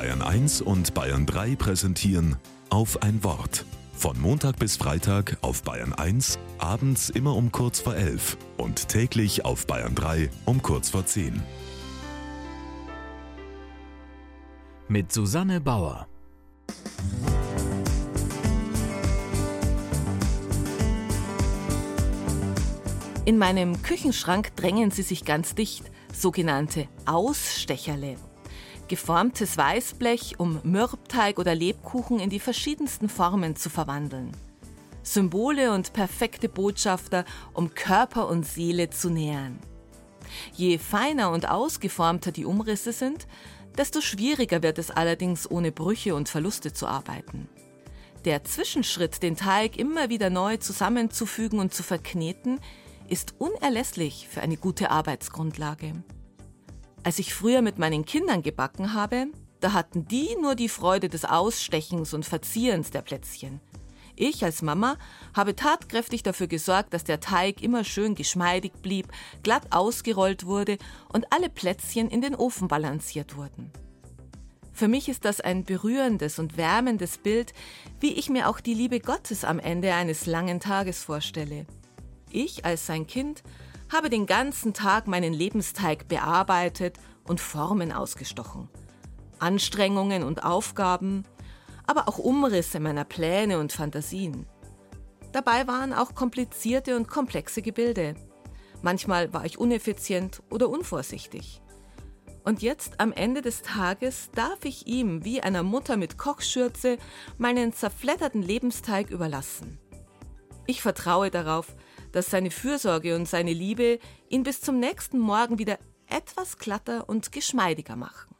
Bayern 1 und Bayern 3 präsentieren auf ein Wort. Von Montag bis Freitag auf Bayern 1, abends immer um kurz vor 11 und täglich auf Bayern 3 um kurz vor 10. Mit Susanne Bauer. In meinem Küchenschrank drängen sie sich ganz dicht, sogenannte Ausstecherle. Geformtes Weißblech, um Mürbteig oder Lebkuchen in die verschiedensten Formen zu verwandeln. Symbole und perfekte Botschafter, um Körper und Seele zu nähern. Je feiner und ausgeformter die Umrisse sind, desto schwieriger wird es allerdings ohne Brüche und Verluste zu arbeiten. Der Zwischenschritt, den Teig immer wieder neu zusammenzufügen und zu verkneten, ist unerlässlich für eine gute Arbeitsgrundlage. Als ich früher mit meinen Kindern gebacken habe, da hatten die nur die Freude des Ausstechens und Verzierens der Plätzchen. Ich als Mama habe tatkräftig dafür gesorgt, dass der Teig immer schön geschmeidig blieb, glatt ausgerollt wurde und alle Plätzchen in den Ofen balanciert wurden. Für mich ist das ein berührendes und wärmendes Bild, wie ich mir auch die Liebe Gottes am Ende eines langen Tages vorstelle. Ich als sein Kind habe den ganzen Tag meinen Lebensteig bearbeitet und Formen ausgestochen. Anstrengungen und Aufgaben, aber auch Umrisse meiner Pläne und Fantasien. Dabei waren auch komplizierte und komplexe Gebilde. Manchmal war ich uneffizient oder unvorsichtig. Und jetzt am Ende des Tages darf ich ihm wie einer Mutter mit Kochschürze meinen zerfledderten Lebensteig überlassen. Ich vertraue darauf, dass seine Fürsorge und seine Liebe ihn bis zum nächsten Morgen wieder etwas glatter und geschmeidiger machen.